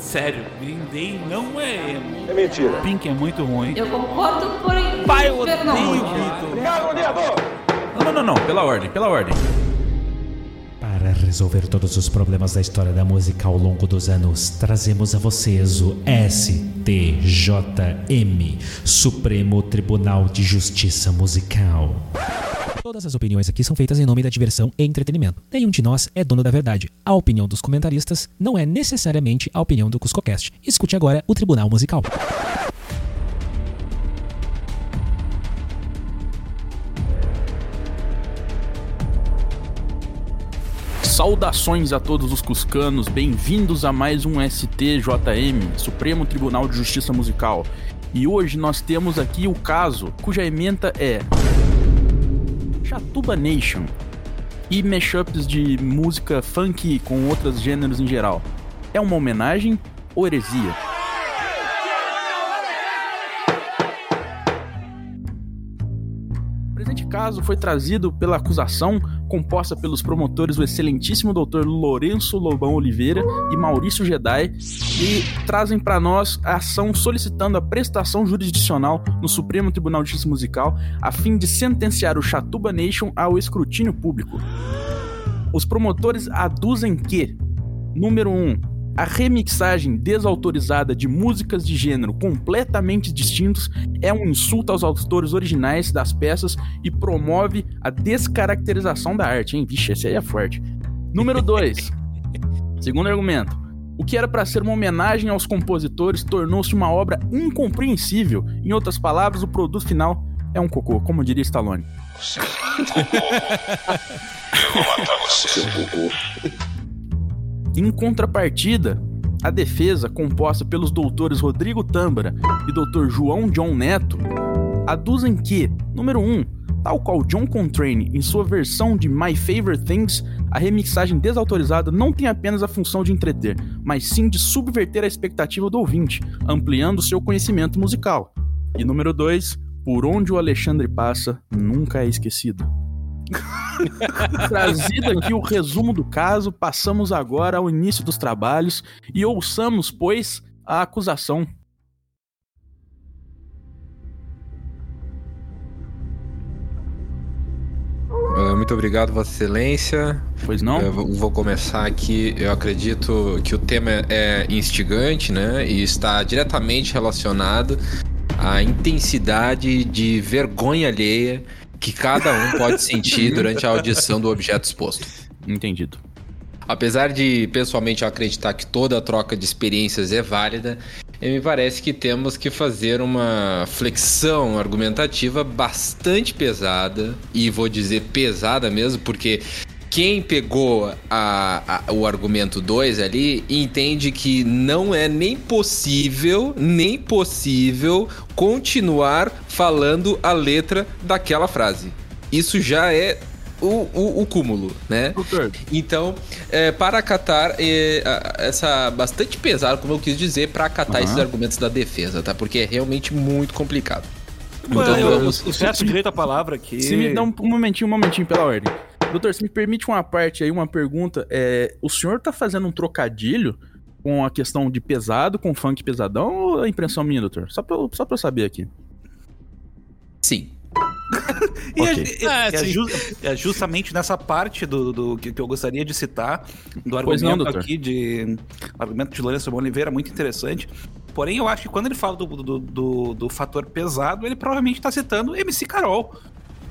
Sério, Green Day não é emo. É mentira. Pink é muito ruim. Eu concordo, porém. Pai, eu não odeio. Não, não, não, não, pela ordem, pela ordem. Para resolver todos os problemas da história da música ao longo dos anos, trazemos a vocês o STJM Supremo Tribunal de Justiça Musical. Todas as opiniões aqui são feitas em nome da diversão e entretenimento. Nenhum de nós é dono da verdade. A opinião dos comentaristas não é necessariamente a opinião do CuscoCast. Escute agora o Tribunal Musical. Saudações a todos os cuscanos, bem-vindos a mais um STJM, Supremo Tribunal de Justiça Musical. E hoje nós temos aqui o caso cuja ementa é Chatuba Nation e mashups de música funk com outros gêneros em geral. É uma homenagem ou heresia? O presente caso foi trazido pela acusação composta pelos promotores o excelentíssimo Dr. Lourenço Lobão Oliveira e Maurício Gedai e trazem para nós a ação solicitando a prestação jurisdicional no Supremo Tribunal de Justiça Musical a fim de sentenciar o Chatuba Nation ao escrutínio público. Os promotores aduzem que, número 1, um, a remixagem desautorizada de músicas de gênero completamente distintos é um insulto aos autores originais das peças e promove a descaracterização da arte, hein? Vixe, esse aí é forte. Número 2. Segundo argumento. O que era para ser uma homenagem aos compositores tornou-se uma obra incompreensível. Em outras palavras, o produto final é um cocô, como diria Stallone. Em contrapartida, a defesa, composta pelos doutores Rodrigo Tâmbara e Dr. João John Neto, aduzem que, número 1, um, tal qual John Coltrane em sua versão de My Favorite Things, a remixagem desautorizada não tem apenas a função de entreter, mas sim de subverter a expectativa do ouvinte, ampliando seu conhecimento musical. E número 2, por onde o Alexandre passa, nunca é esquecido. Trazido aqui o resumo do caso, passamos agora ao início dos trabalhos e ouçamos, pois, a acusação. Uh, Muito obrigado, Vossa Excelência. Pois não? Eu vou- vou começar aqui. Eu acredito que o tema é instigante, né? E está diretamente relacionado à intensidade de vergonha alheia que cada um pode sentir durante a audição do objeto exposto. Entendido. Apesar de pessoalmente eu acreditar que toda troca de experiências é válida, eh, me parece que temos que fazer uma flexão argumentativa bastante pesada, e vou dizer pesada mesmo, porque quem pegou a- a- o argumento 2 ali entende que não é nem possível, nem possível continuar falando a letra daquela frase. Isso já é o, o- o cúmulo, né? Então, é, para acatar é, a- essa bastante pesado, como eu quis dizer, para acatar Aham. esses argumentos da defesa, tá? Porque é realmente muito complicado. Então, Então eu, vamos- eu peço direito à palavra aqui. se me dá um, um momentinho, um momentinho pela ordem. Doutor, se me permite uma parte aí, uma pergunta. É, o senhor tá fazendo um trocadilho com a questão de pesado, com funk pesadão, ou é impressão minha, doutor? Só pra, eu- só pra eu saber aqui. Sim. E é- Ok. é, Ah, é é justamente nessa parte do, do- que, que eu gostaria de citar, do não, argumento doutor. aqui de. argumento de Lourenço Oliveira, muito interessante. Porém, eu acho que quando ele fala do, do, do- do fator pesado, ele provavelmente está citando MC Carol.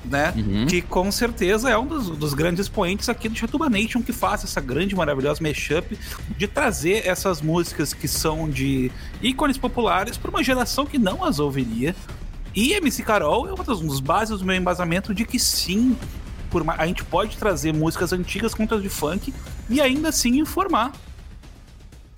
Né? Uhum. Que com certeza é um dos, dos grandes expoentes aqui do Chatuba Nation que faz essa grande, maravilhosa mashup de trazer essas músicas que são de ícones populares para uma geração que não as ouviria. E MC Carol é uma das, um dos bases do meu embasamento de que sim, por a gente pode trazer músicas antigas contra as de funk e ainda assim informar.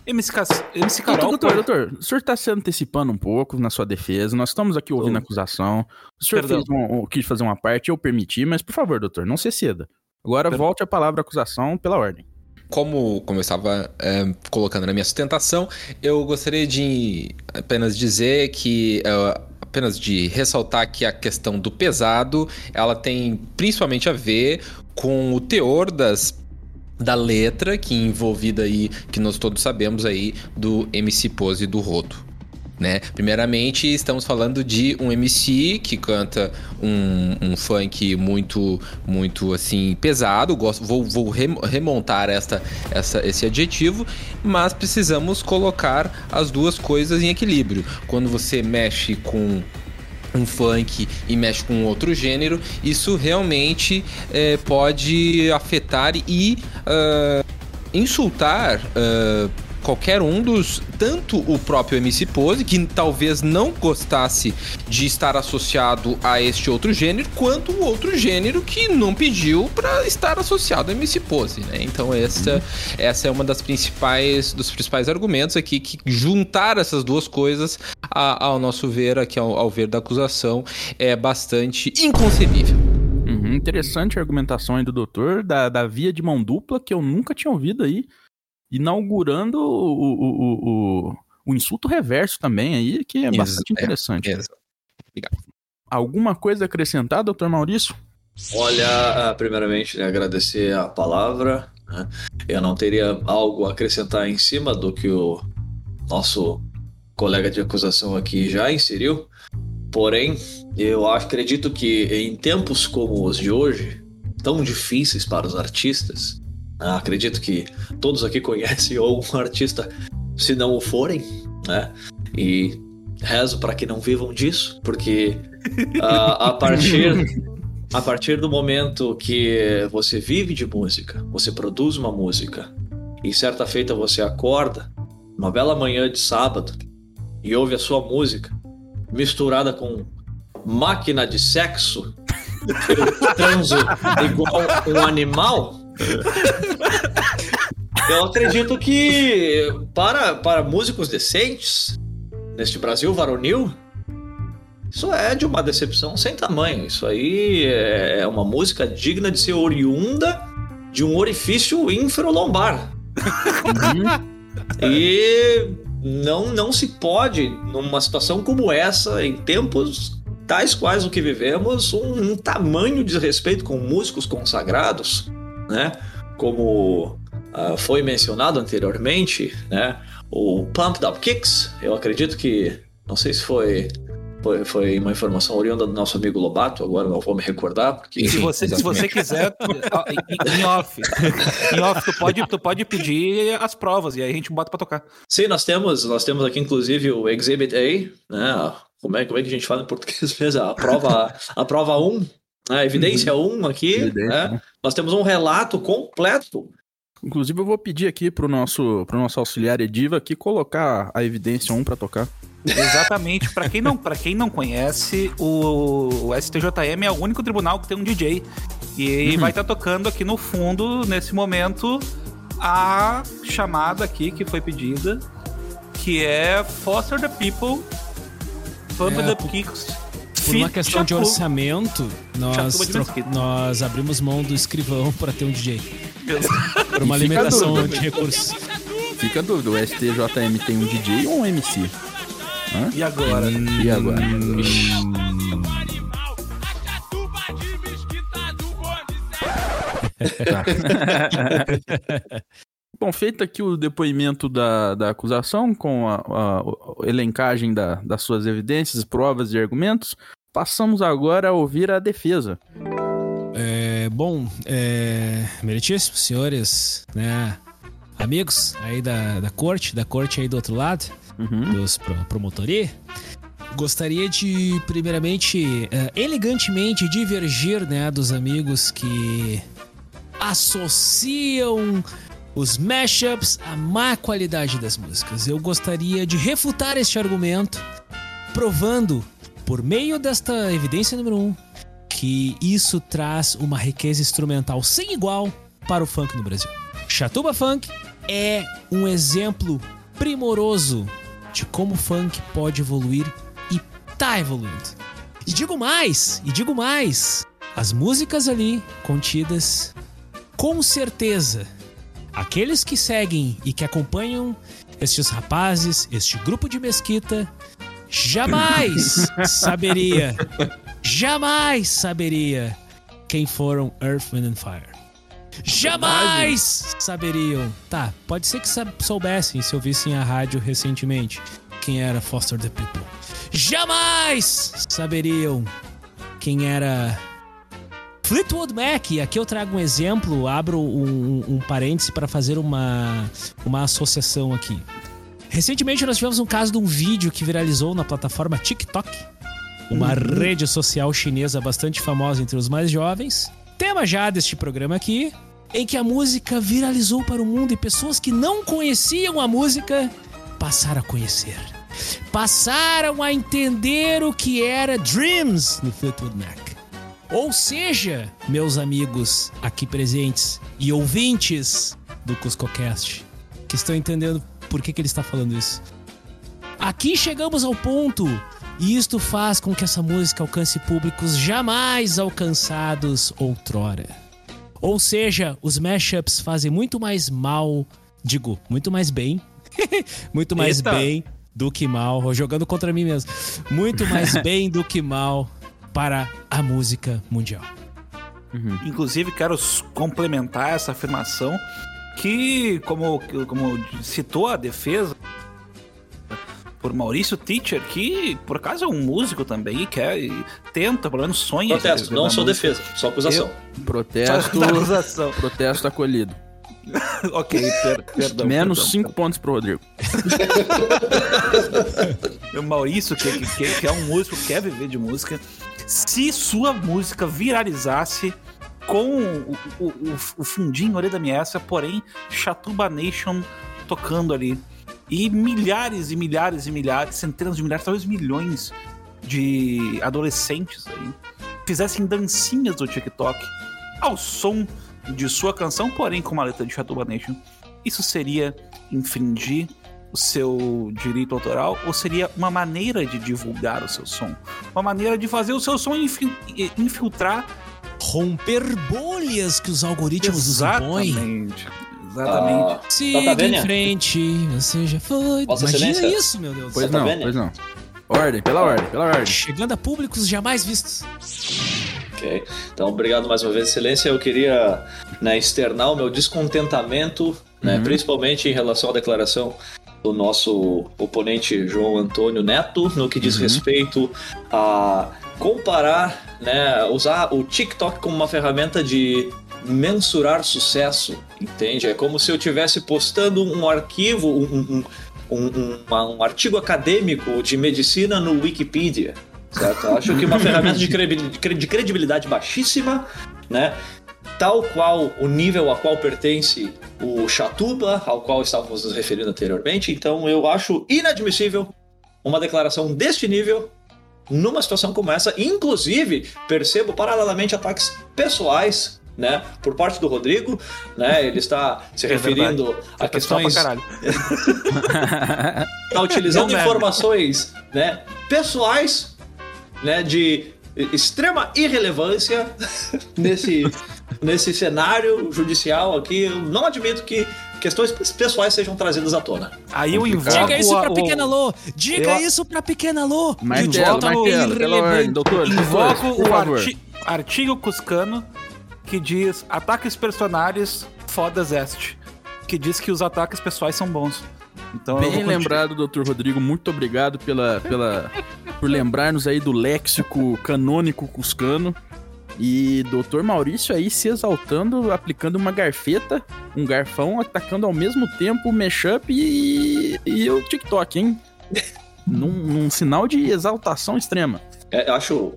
MC, MC Carol. doutor, doutor, doutor, o senhor tá se antecipando um pouco na sua defesa. Nós estamos aqui ouvindo a acusação. O senhor um, um- quis fazer uma parte, eu permiti, mas por favor, doutor, não se ceda. Agora Perdão. volte a palavra acusação pela ordem. Como, como eu estava é, colocando na minha sustentação, eu gostaria de apenas dizer que. é, apenas de ressaltar que a questão do pesado ela tem principalmente a ver com o teor das da letra que envolvida aí, que nós todos sabemos aí, do MC Pose do Rodo. Né? Primeiramente, estamos falando de um MC que canta um, um funk muito, muito assim pesado. Gosto, vou, vou remontar esta, essa, esse adjetivo, mas precisamos colocar as duas coisas em equilíbrio. Quando você mexe com um funk e mexe com outro gênero, isso realmente é, pode afetar e uh, insultar. Uh, qualquer um dos. Tanto o próprio MC Pose, que talvez não gostasse de estar associado a este outro gênero, quanto o outro gênero que não pediu para estar associado a MC Pose, né? Então essa, uhum. essa é uma das principais dos principais argumentos aqui que juntar essas duas coisas a, ao nosso ver aqui ao, ao ver da acusação é bastante inconcebível. Uhum, interessante a argumentação aí do doutor, da, da via de mão dupla, que eu nunca tinha ouvido aí inaugurando o, o, o, o, insulto reverso também aí, que é bastante é, interessante. É, Obrigado. Alguma coisa a acrescentar, doutor Maurício? Olha, ah, primeiramente, né, agradecer a palavra. Né? Eu não teria algo a acrescentar em cima do que o nosso colega de acusação aqui já inseriu. Porém, eu acredito que em tempos como os de hoje, tão difíceis para os artistas, acredito que todos aqui conhecem algum artista, se não o forem, né? E rezo para que não vivam disso, porque uh, a partir a partir do momento que você vive de música, você produz uma música e certa feita você acorda, uma bela manhã de sábado e ouve a sua música misturada com máquina de sexo, eu transo igual um animal, Eu acredito que para, para músicos decentes, neste Brasil varonil, isso é de uma decepção sem tamanho. Isso aí é uma música digna de ser oriunda de um orifício infralombar. e não, não se pode, numa situação como essa, em tempos tais quais o que vivemos, um, um tamanho de respeito com músicos consagrados né? Como uh, foi mencionado anteriormente, né? O Pumped Up Kicks, eu acredito que, não sei se foi foi, foi, uma informação oriunda do nosso amigo Lobato, agora não vou me recordar. Porque... Se, você, se você quiser, em, em, off, em off tu, pode, tu pode pedir as provas e aí a gente bota para tocar. Sim, nós temos, nós temos aqui inclusive o Exhibit A, né? Como é, como é que a gente fala em português mesmo? A prova, a prova 1, a evidência 1 uhum. aqui, evidência, né? né? nós temos um relato completo. Inclusive, eu vou pedir aqui pro nosso, pro nosso auxiliar Ediva aqui colocar a evidência 1 para tocar. Exatamente. para quem, não, quem não conhece, o, o, STJM é o único tribunal que tem um DJ. E uhum. vai estar tá tocando aqui no fundo, nesse momento, a chamada aqui que foi pedida, que é Foster the People, Pump é, the Kicks por uma questão de orçamento, nós, nós abrimos mão do escrivão para ter um DJ. por uma limitação dúvida, de recursos. Fica a dúvida, o STJM tem um DJ ou um MC? Hã? E agora? Hum, e agora? Hum... Bom, feito aqui o depoimento da, da acusação com a, a, a elencagem da, das suas evidências, provas e argumentos, Passamos agora a ouvir a defesa. É, bom, é, meritíssimos senhores, né, amigos aí da, da corte, da corte aí do outro lado, uhum. dos pro, promotoria, gostaria de, primeiramente, é, elegantemente divergir, né, dos amigos que associam os mashups à má qualidade das músicas. Eu gostaria de refutar este argumento, provando por meio desta evidência número um, que isso traz uma riqueza instrumental sem igual para o funk no Brasil. Chatuba Funk é um exemplo primoroso de como o funk pode evoluir e tá evoluindo. E digo mais, e digo mais, as músicas ali contidas, com certeza, aqueles que seguem e que acompanham estes rapazes, este grupo de mesquita, jamais saberia, jamais saberia quem foram Earth, Wind and Fire. jamais saberiam. Tá, pode ser que soubessem se ouvissem a rádio recentemente quem era Foster the People. Jamais saberiam quem era Fleetwood Mac. Aqui eu trago um exemplo, abro um, um parêntese para fazer uma, uma associação aqui. Recentemente nós tivemos um caso de um vídeo que viralizou na plataforma TikTok, uma rede social chinesa bastante famosa entre os mais jovens. Tema já deste programa aqui, em que a música viralizou para o mundo e pessoas que não conheciam a música passaram a conhecer. Passaram a entender o que era Dreams no Fleetwood Mac. Ou seja, meus amigos aqui presentes e ouvintes do CuscoCast, que estão entendendo por que, que ele está falando isso. Aqui chegamos ao ponto, e isto faz com que essa música alcance públicos jamais alcançados outrora. Ou seja, os mashups fazem muito mais mal, digo, muito mais bem, muito mais Eita. bem do que mal, jogando contra mim mesmo, muito mais bem do que mal para a música mundial. Inclusive, quero complementar essa afirmação que, como, como citou a defesa por Maurício Teacher, que por acaso é um músico também e quer e tenta, pelo menos sonha. em Protesto, não sou música. defesa, só acusação. Protesto. Só da acusação. protesto acolhido. ok, per, perdão. Menos perdão. 5 pontos pro Rodrigo. O Maurício, que, que, que é um músico, quer viver de música. Se sua música viralizasse com o, o, o, fundinho ali da Miessa, porém, Chatuba Nation tocando ali. E milhares e milhares e milhares, centenas de milhares, talvez milhões de adolescentes aí fizessem dancinhas do TikTok ao som de sua canção, porém com uma letra de Chatuba Nation. Isso seria infringir o seu direito autoral ou seria uma maneira de divulgar o seu som? Uma maneira de fazer o seu som infi- infiltrar Romper bolhas que os algoritmos nos impõem. Exatamente. Exatamente. Ah, Siga Tá em frente, você já foi. Vossa Imagina Excelência. isso, meu Deus. Pois tá não, vendo? pois não. Ordem, pela ordem, pela ordem. Chegando a públicos jamais vistos. Ok. Então, obrigado mais uma vez, Excelência. Eu queria né, externar o meu descontentamento, né, principalmente em relação à declaração do nosso oponente João Antônio Neto, no que diz respeito a comparar, né, usar o TikTok como uma ferramenta de mensurar sucesso, entende? É como se eu estivesse postando um arquivo, um, um, um, um- artigo acadêmico de medicina no Wikipedia. Certo? Eu Acho que uma ferramenta de credibilidade baixíssima, né? Tal qual o nível a qual pertence o Chatuba, ao qual estávamos nos referindo anteriormente. Então eu acho inadmissível uma declaração deste nível numa situação como essa. Inclusive, percebo paralelamente ataques pessoais. Né, por parte do Rodrigo, né, ele está se É referindo a É pessoal pra questões caralho. tá utilizando Não deve. informações né, pessoais né, de extrema irrelevância nesse, nesse cenário judicial aqui. Eu não admito que questões pessoais sejam trazidas à tona. Aí eu invoco Diga isso a- pra Pequena Lô! Diga Eu- isso pra Pequena Lô! Martelo, martelo, pela ordem, irrelevante. doutor. Invoco o arti artigo Cuscano que diz ataques personagens fodas este. Que diz que os ataques pessoais são bons. Então Bem lembrado, doutor Rodrigo. Muito obrigado pela, pela, por lembrar-nos aí do léxico canônico cuscano. E doutor Maurício aí se exaltando, aplicando uma garfeta, um garfão, atacando ao mesmo tempo o mashup e, e o TikTok, hein? num, num sinal de exaltação extrema. É, acho,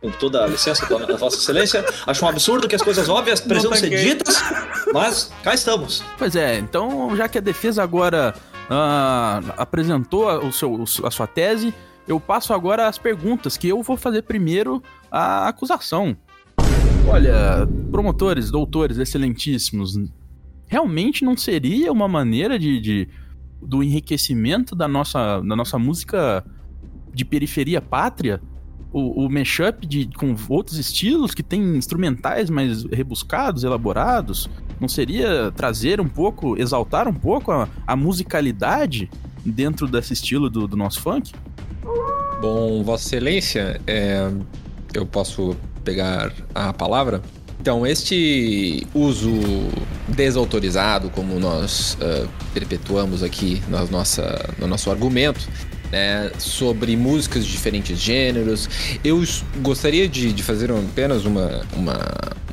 com toda a licença da da Vossa Excelência, acho um absurdo que as coisas óbvias precisam ser ditas, mas cá estamos. Pois é, então já que a defesa agora ah, apresentou a, o seu, a sua tese, eu passo agora às perguntas, que eu vou fazer primeiro a acusação. Olha, promotores, doutores excelentíssimos, realmente não seria uma maneira de, de- do enriquecimento da nossa, da nossa música de periferia pátria? O, o mashup de, com outros estilos que tem instrumentais mais rebuscados, elaborados? Não seria trazer um pouco, exaltar um pouco a, a musicalidade dentro desse estilo do, do nosso funk? Bom, Vossa Excelência, é, eu posso pegar a palavra? Então, este uso desautorizado, como nós uh, perpetuamos aqui na nossa, no nosso argumento, né, sobre músicas de diferentes gêneros. Eu gostaria de, de fazer apenas uma, uma,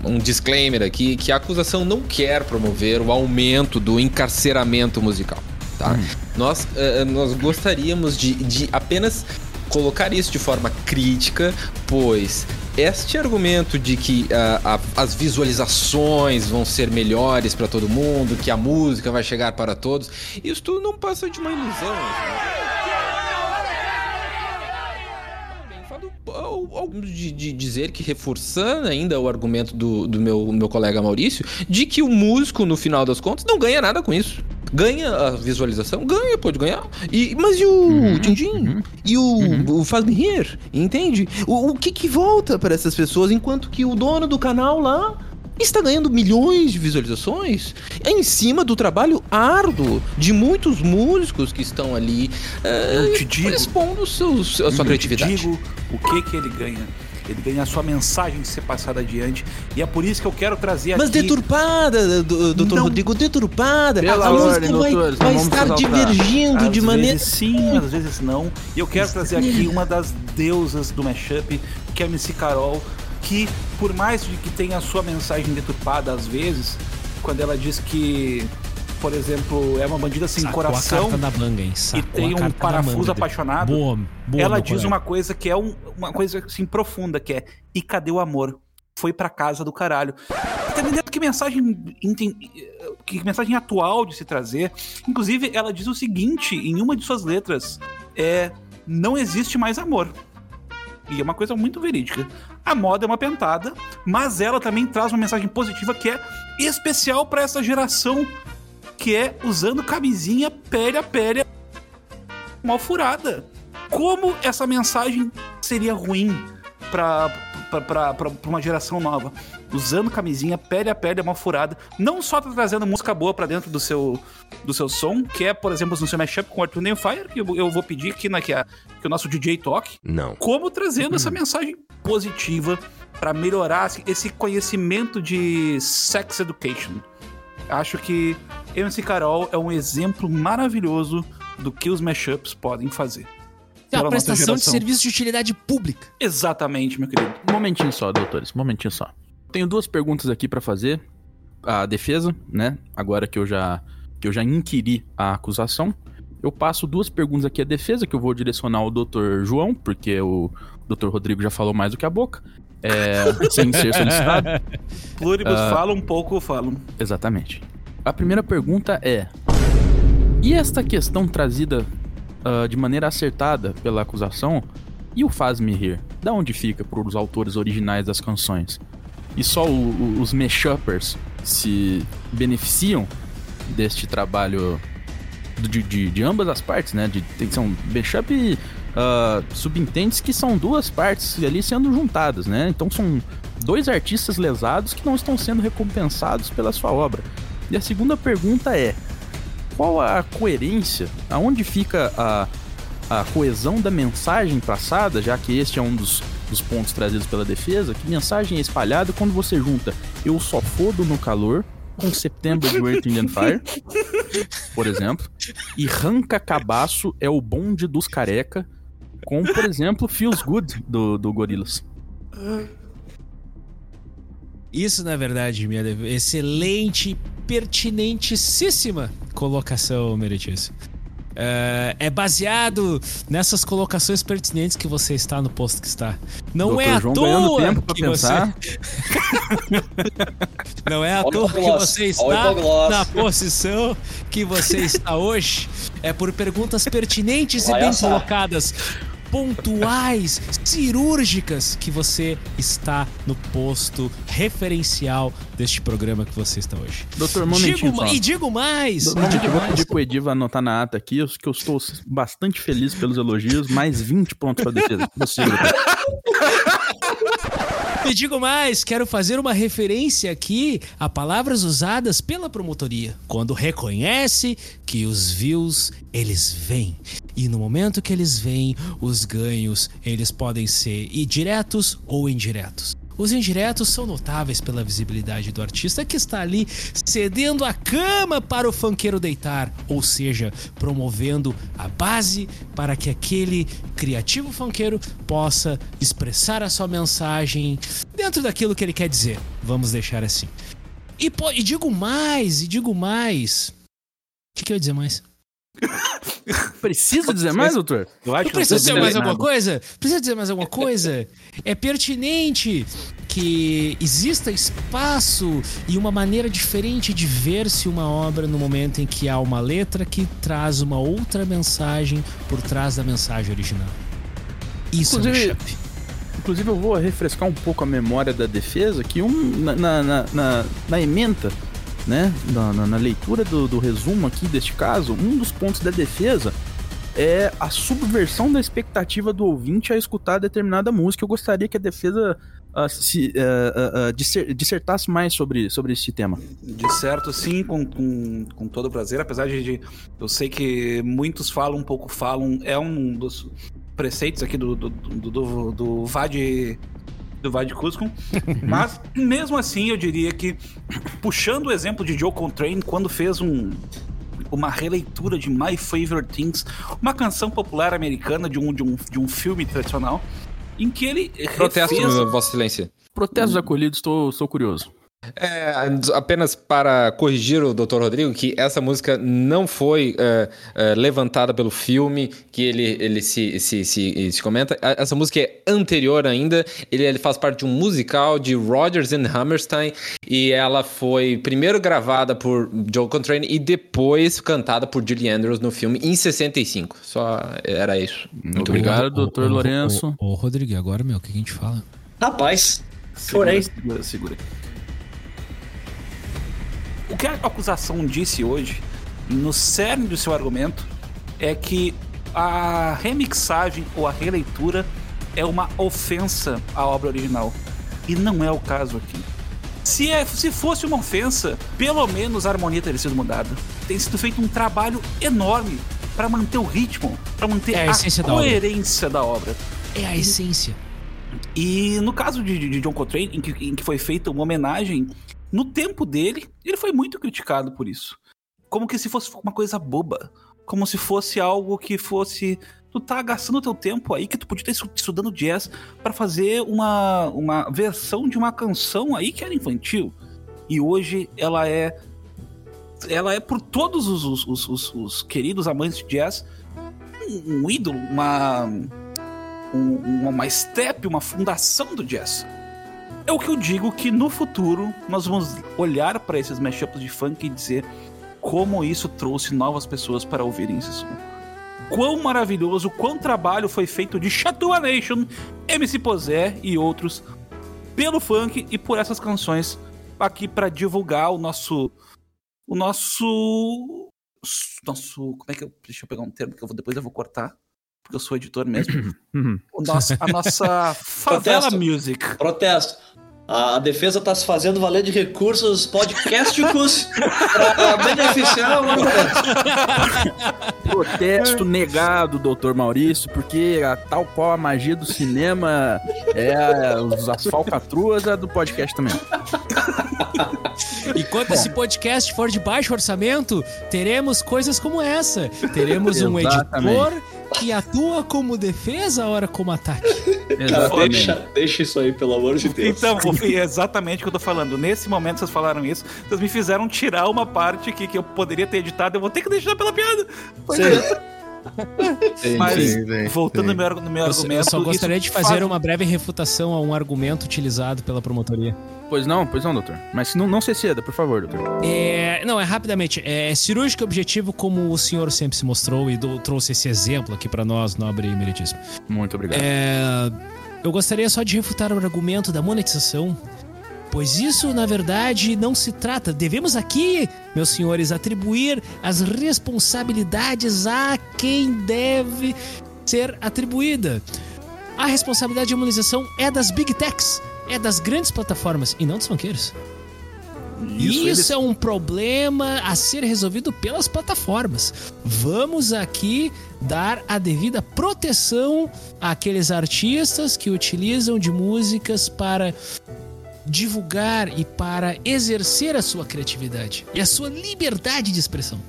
um disclaimer aqui que a acusação não quer promover o aumento do encarceramento musical. Tá? Hum. Nós, uh, nós gostaríamos de, de apenas colocar isso de forma crítica, pois este argumento de que uh, as visualizações vão ser melhores para todo mundo, que a música vai chegar para todos, isso tudo não passa de uma ilusão. Né? de, de, dizer que reforçando ainda o argumento do, do meu, meu colega Maurício, de que o músico, no final das contas, não ganha nada com isso. Ganha a visualização? Ganha, pode ganhar. E, mas e o uhum, Uhum. E o, uhum. o Faz Me Rir? Entende? O, o que que volta para essas pessoas enquanto que o dono do canal lá está ganhando milhões de visualizações é em cima do trabalho árduo de muitos músicos que estão ali uh, te digo, expondo seus, a sua criatividade. Eu te digo o que que ele ganha. Ele ganha a sua mensagem de ser passada adiante. E é por isso que eu quero trazer Mas aqui... deturpada, doutor Não. Rodrigo, deturpada. Pela a ordem, música vai, doutores, vai estar divergindo Às de maneira. vezes sim, às vezes não. E eu quero trazer aqui uma das deusas do mashup, que é a MC Carol, que por mais de que tenha a sua mensagem deturpada às vezes, quando ela diz que, por exemplo, é uma bandida sem Sacou coração a carta da manga, hein? e Sacou tem a um parafuso manga. apaixonado, Boa, boa, ela diz colega. uma coisa que é um- uma coisa assim profunda, que é e cadê o amor? Foi pra casa do caralho. Tá entendendo que mensagem que mensagem atual de se trazer? Inclusive, ela diz o seguinte em uma de suas letras: é não existe mais amor. E é uma coisa muito verídica. A moda é uma pentada, mas ela também traz uma mensagem positiva que é especial pra essa geração, que é usando camisinha pele a pele mal furada. Como essa mensagem seria ruim pra, pra uma geração nova? Usando camisinha, pele a pele, mal furada. Não só tá trazendo música boa pra dentro do seu, do seu som, que é, por exemplo, no seu mashup com o Arthur Fire, que eu, eu vou pedir aqui, né, que, é, que o nosso DJ toque. Não. Como trazendo essa mensagem positiva pra melhorar esse conhecimento de sex education. Acho que MC Carol é um exemplo maravilhoso do que os mashups podem fazer. É uma prestação de serviço de utilidade pública. Exatamente, meu querido. Um momentinho só, doutores, um momentinho só. Tenho duas perguntas aqui pra fazer. A defesa, né? Agora que eu já que eu já inquiri a acusação, eu passo duas perguntas aqui à defesa que eu vou direcionar ao Dr. João, porque o Dr. Rodrigo já falou mais do que a boca. É, sem ser solicitado. Pluribus Ah. fala um pouco, falo. Exatamente. A primeira pergunta é: E esta questão trazida ah, de maneira acertada pela acusação e o faz-me rir? Da onde fica para os autores originais das canções? E só o- o- os mashuppers se beneficiam deste trabalho de, de- de ambas as partes, né? De, tem que ser um mashup subentende que são duas partes ali sendo juntadas, né? Então são dois artistas lesados que não estão sendo recompensados pela sua obra. E a segunda pergunta é: qual a coerência? Aonde fica a, a coesão da mensagem passada, já que este é um dos, dos pontos trazidos pela defesa? Que mensagem é espalhada quando você junta Eu só fodo no calor com September de Earth, Wind and Fire, por exemplo, e Ranca Cabaço é o bonde dos careca com, por exemplo, Feels Good do, do Gorillaz. Isso, na verdade, minha excelente, pertinentíssima colocação, Meritício. É, é baseado nessas colocações pertinentes que você está no posto que está. Não Dr. é à João ganhando toa tempo pra que pensar. você não é à Olha toa que você está na posição que você está hoje. É por perguntas pertinentes e bem assar. colocadas, pontuais, cirúrgicas, que você está no posto referencial deste programa que você está hoje. Doutor, um momentinho Digo, só. e digo mais, momentinho, digo eu vou pedir pro Ediva anotar na ata aqui, que eu estou bastante feliz pelos elogios, mais 20 pontos pra defesa. Você, E digo mais, quero fazer uma referência aqui a palavras usadas pela promotoria, quando reconhece que os views eles vêm. E no momento que eles vêm, os ganhos eles podem ser diretos ou indiretos. Os indiretos são notáveis pela visibilidade do artista que está ali cedendo a cama para o funkeiro deitar, ou seja, promovendo a base para que aquele criativo funkeiro possa expressar a sua mensagem dentro daquilo que ele quer dizer. Vamos deixar assim. E, e digo mais, e digo mais. O que, que eu ia dizer mais? Precisa dizer mais, doutor? Eu acho precisa dizer mais alguma coisa? Precisa dizer mais alguma coisa? É pertinente que exista espaço e uma maneira diferente de ver-se uma obra no momento em que há uma letra que traz uma outra mensagem por trás da mensagem original. Isso inclusive, é um Inclusive, eu vou refrescar um pouco a memória da defesa, que um, na, na, na, na ementa né, na, na, na leitura do, do, resumo aqui deste caso, um dos pontos da defesa é a subversão da expectativa do ouvinte a escutar determinada música. Eu gostaria que a defesa uh, se, uh, uh, dissertasse mais sobre, sobre esse tema. De certo, sim, com, com, com todo prazer. Apesar de, de, Eu sei que muitos falam, um pouco falam. É um dos preceitos aqui do, do, do, do, do VAD do Vade Cusco. Mas, mesmo assim, eu diria que, puxando o exemplo de Joe Contrain, quando fez um, uma releitura de My Favorite Things, uma canção popular americana de um, de um, de um filme tradicional, em que ele. Protesto, refez... Vossa Excelência. Protestos acolhidos, estou curioso. É, apenas para corrigir o Dr. Rodrigo, que essa música não foi é, é, levantada pelo filme que ele, ele se, se, se, se, comenta. Essa música é anterior ainda, ele, ele faz parte de um musical de Rodgers and Hammerstein e ela foi primeiro gravada por Joe Contrain e depois cantada por Julie Andrews no filme em 65. Só era isso. Muito obrigado, doutor Lourenço. Ô, Rodrigo, agora, meu, o que a gente fala? Rapaz, segura, segura, segura. O que a acusação disse hoje, no cerne do seu argumento, é que a remixagem ou a releitura é uma ofensa à obra original. E não é o caso aqui. Se, é, se fosse uma ofensa, pelo menos a harmonia teria sido mudada. Tem sido feito um trabalho enorme para manter o ritmo, para manter é a, a coerência da obra. da obra. É a essência. E no caso de, de John Coltrane, em que, em que foi feita uma homenagem no tempo dele, ele foi muito criticado por isso. Como que se fosse uma coisa boba. Como se fosse algo que fosse. Tu tá gastando teu tempo aí que tu podia estar estudando jazz para fazer uma, uma versão de uma canção aí que era infantil. E hoje ela é. Ela é por todos os, os, os, os, os queridos amantes de jazz um, um ídolo, uma. Um, uma step, uma fundação do jazz. É o que eu digo que no futuro nós vamos olhar para esses mashups de funk e dizer como isso trouxe novas pessoas para ouvirem esse som. Quão maravilhoso, quão trabalho foi feito de Chatua Nation, MC Posé e outros pelo funk e por essas canções aqui para divulgar o nosso o nosso nosso como é que eu deixa eu pegar um termo que eu vou, depois eu vou cortar porque eu sou editor mesmo. Uhum. nosso, a nossa favela Protesto. music. Protesto. A defesa está se fazendo valer de recursos podcasticos para beneficiar o Protesto negado, doutor Maurício, porque a, tal qual a magia do cinema é os, as falcatruas é do podcast também. Enquanto Bom. esse podcast for de baixo orçamento, teremos coisas como essa. Teremos um editor que atua como defesa, ora como ataque. Cara, deixa, deixa isso aí, pelo amor de Deus. Então, é exatamente o que eu tô falando. Nesse momento vocês falaram isso, vocês me fizeram tirar uma parte que, que eu poderia ter editado, eu vou ter que deixar pela piada. Pois Mas, sim, sim, voltando sim. no meu, no meu argumento. Eu só gostaria de fazer faz... uma breve refutação a um argumento utilizado pela promotoria. Pois não, pois não, doutor. Mas não, não se ceda, por favor, doutor. É, não, é rapidamente. É cirúrgico e objetivo, como o senhor sempre se mostrou e do, trouxe esse exemplo aqui para nós, nobre e meritíssimo. Muito obrigado. É, eu gostaria só de refutar o argumento da monetização pois isso, na verdade, não se trata. Devemos aqui, meus senhores, atribuir as responsabilidades a quem deve ser atribuída. A responsabilidade de imunização é das big techs, é das grandes plataformas e não dos banqueiros. Isso, Isso é um problema a ser resolvido pelas plataformas. Vamos aqui dar a devida proteção àqueles artistas que utilizam de músicas para divulgar e para exercer a sua criatividade e a sua liberdade de expressão.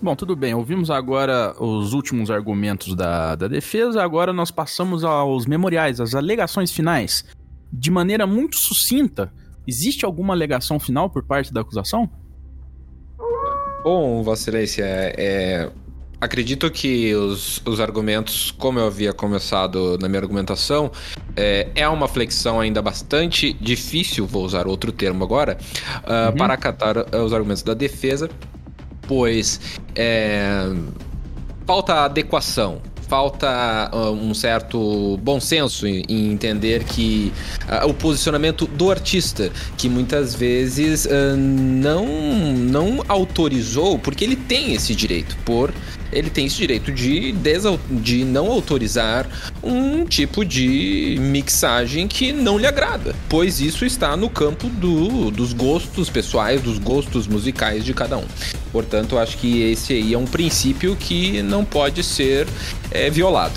Bom, tudo bem. Ouvimos agora os últimos argumentos da, da defesa. Agora nós passamos aos memoriais, às alegações finais. De maneira muito sucinta, existe alguma alegação final por parte da acusação? Bom, Vossa Excelência, é, é, acredito que os, os argumentos, como eu havia começado na minha argumentação, é, é uma flexão ainda bastante difícil, vou usar outro termo agora, uh, uhum. para acatar os argumentos da defesa, pois é, falta adequação falta uh, um certo bom senso em, em entender que uh, o posicionamento do artista, que muitas vezes uh, não, não autorizou, porque ele tem esse direito, por ele tem esse direito de, de não autorizar um tipo de mixagem que não lhe agrada, pois isso está no campo do, dos gostos pessoais, dos gostos musicais de cada um. Portanto, acho que esse aí é um princípio que não pode ser é, violado.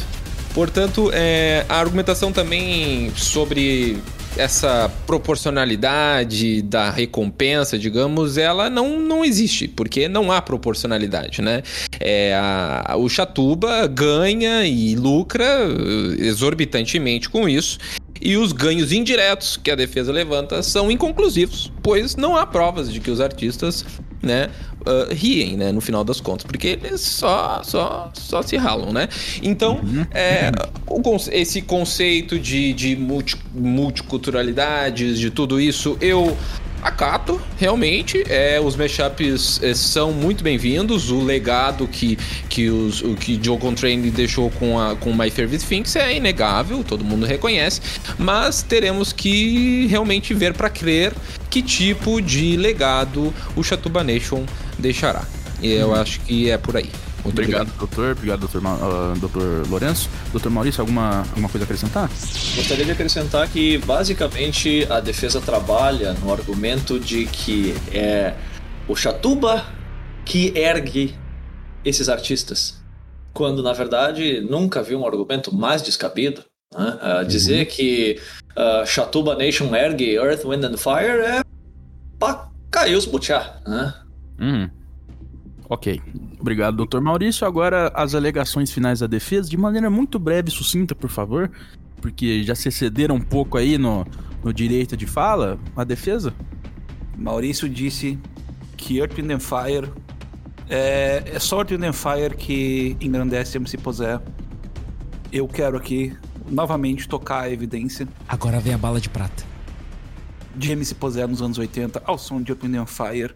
Portanto, é, a argumentação também sobre essa proporcionalidade da recompensa, digamos, ela não, não existe, porque não há proporcionalidade, né? É, a, o Chatuba ganha e lucra eh, exorbitantemente com isso, e os ganhos indiretos que a defesa levanta são inconclusivos, pois não há provas de que os artistas né, uh, riem, né, no final das contas, porque eles só, só, só se ralam, né? Então, uhum. é, o, esse conceito de, de multi, multiculturalidades, de tudo isso, eu acato, realmente. É, os mashups é, são muito bem-vindos. O legado que, que, os, o que Joe Contrain deixou com, a, com My Favorite Things é inegável, todo mundo reconhece. Mas teremos que realmente ver para crer que tipo de legado o Chatuba Nation deixará. E eu hum. acho que é por aí. Obrigado, doutor. Obrigado, doutor, uh, doutor Lourenço. Doutor Maurício, alguma, alguma coisa a acrescentar? Gostaria de acrescentar que, basicamente, a defesa trabalha no argumento de que é o Chatuba que ergue esses artistas. Quando, na verdade, nunca vi um argumento mais descabido. Né? Uh, dizer uhum. que uh, Chatuba Nation ergue Earth, Wind and Fire é pra cair os butiá. Né? Uhum. Ok. Obrigado, doutor Maurício. Agora, as alegações finais da defesa, de maneira muito breve e sucinta, por favor, porque já se excederam um pouco aí no, no direito de fala. A defesa? Maurício disse que Earth, Wind and Fire é, é só Earth, Wind and Fire que engrandece MC Posé. Eu quero aqui novamente tocar a evidência. Agora vem a bala de prata. De MC Posé nos anos 80, ao som de Earth, Wind and Fire.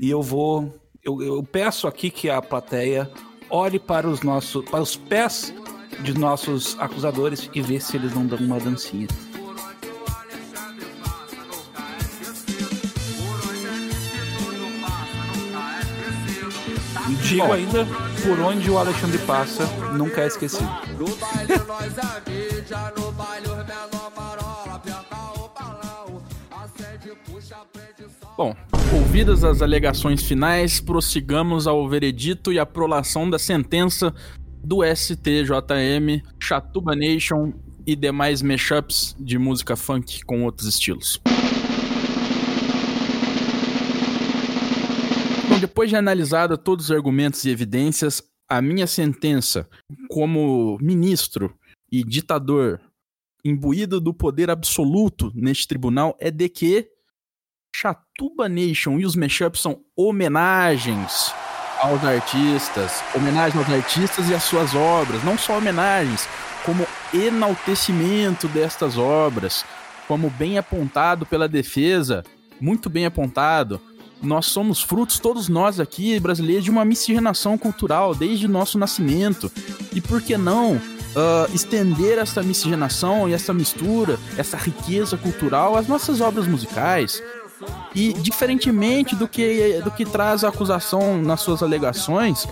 E eu vou eu, eu peço aqui que a plateia olhe para os nossos, para os pés de nossos acusadores e vê se eles não dão uma dancinha. Digo Bom. ainda, por onde o Alexandre passa, nunca é esquecido. Bom, ouvidas as alegações finais, prossigamos ao veredito e a prolação da sentença do STJM, Chatuba Nation e demais mashups de música funk com outros estilos. Bom, depois de analisada todos os argumentos e evidências, a minha sentença como ministro e ditador imbuído do poder absoluto neste tribunal é de que Chatuba Nation e os mashups são homenagens aos artistas, homenagem aos artistas e às suas obras, não só homenagens, como enaltecimento destas obras, como bem apontado pela defesa, muito bem apontado. Nós somos frutos, todos nós aqui, brasileiros, de uma miscigenação cultural desde nosso nascimento. E por que não uh, estender essa miscigenação e essa mistura, essa riqueza cultural às nossas obras musicais? E diferentemente do que, do que traz a acusação nas suas alegações,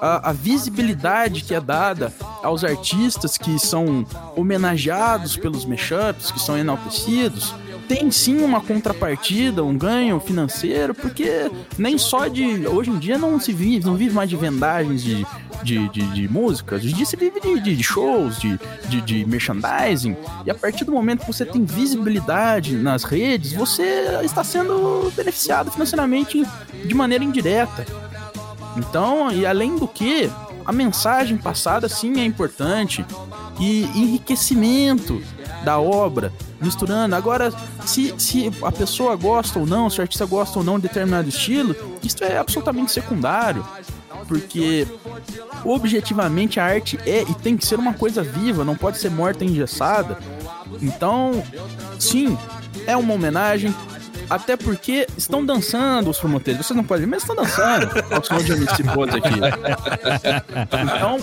a, a, visibilidade que é dada aos artistas que são homenageados pelos mashups, que são enaltecidos, tem sim uma contrapartida, um ganho financeiro, porque nem só de. Hoje em dia não se vive, não vive mais de vendagens de, de, de, de música, hoje em dia se vive de, de shows, de, de, de merchandising, e a partir do momento que você tem visibilidade nas redes, você está sendo beneficiado financeiramente de maneira indireta. Então, e além do que, a mensagem passada sim é importante e enriquecimento da obra, misturando. Agora, se, se a pessoa gosta ou não, se o artista gosta ou não de determinado estilo, isso é absolutamente secundário. Porque objetivamente a arte é e tem que ser uma coisa viva, não pode ser morta e engessada. Então, sim, é uma homenagem, até porque estão dançando os promotores. Vocês não podem ver, mas estão dançando ao som de MC aqui. Então.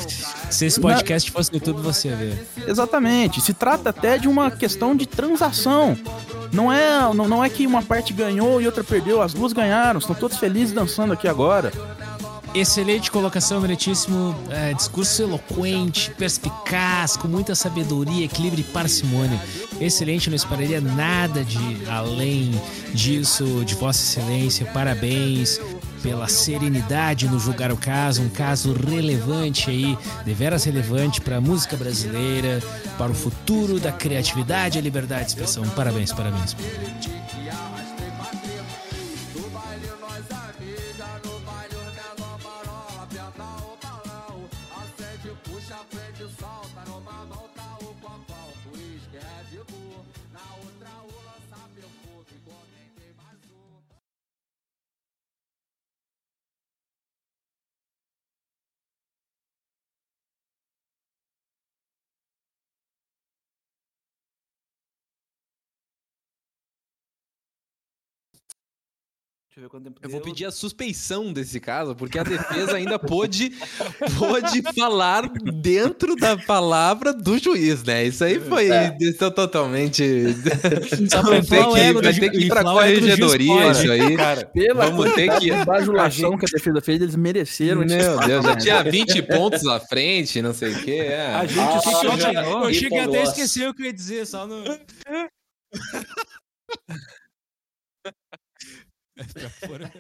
Se esse podcast na... fosse no YouTube, você ia ver. Exatamente. Se trata até de uma questão de transação. Não é, não, não é que uma parte ganhou e outra perdeu. As duas ganharam. Estão todos felizes dançando aqui agora. Excelente colocação, meritíssimo. É, discurso eloquente, perspicaz, com muita sabedoria, equilíbrio e parcimônia. Excelente, não esperaria nada de além disso, de Vossa Excelência. Parabéns pela serenidade no julgar o caso, um caso relevante aí, deveras relevante para a música brasileira, para o futuro da criatividade e liberdade de expressão. Parabéns, parabéns. Deixa eu ver quanto tempo Eu vou pedir a suspeição desse caso, porque a defesa ainda pôde, pôde falar dentro da palavra do juiz, né? Isso aí foi é. isso totalmente. Só vai ter que, vai ter que ir pra corregedoria isso aí. Cara, Pela vamos ter que. A bajulação que a defesa fez, eles mereceram. Meu Deus, já tinha 20 pontos à frente, não sei o quê. É. A gente ah, só Eu cheguei até a esquecer o que eu ia dizer, só no. Straffbare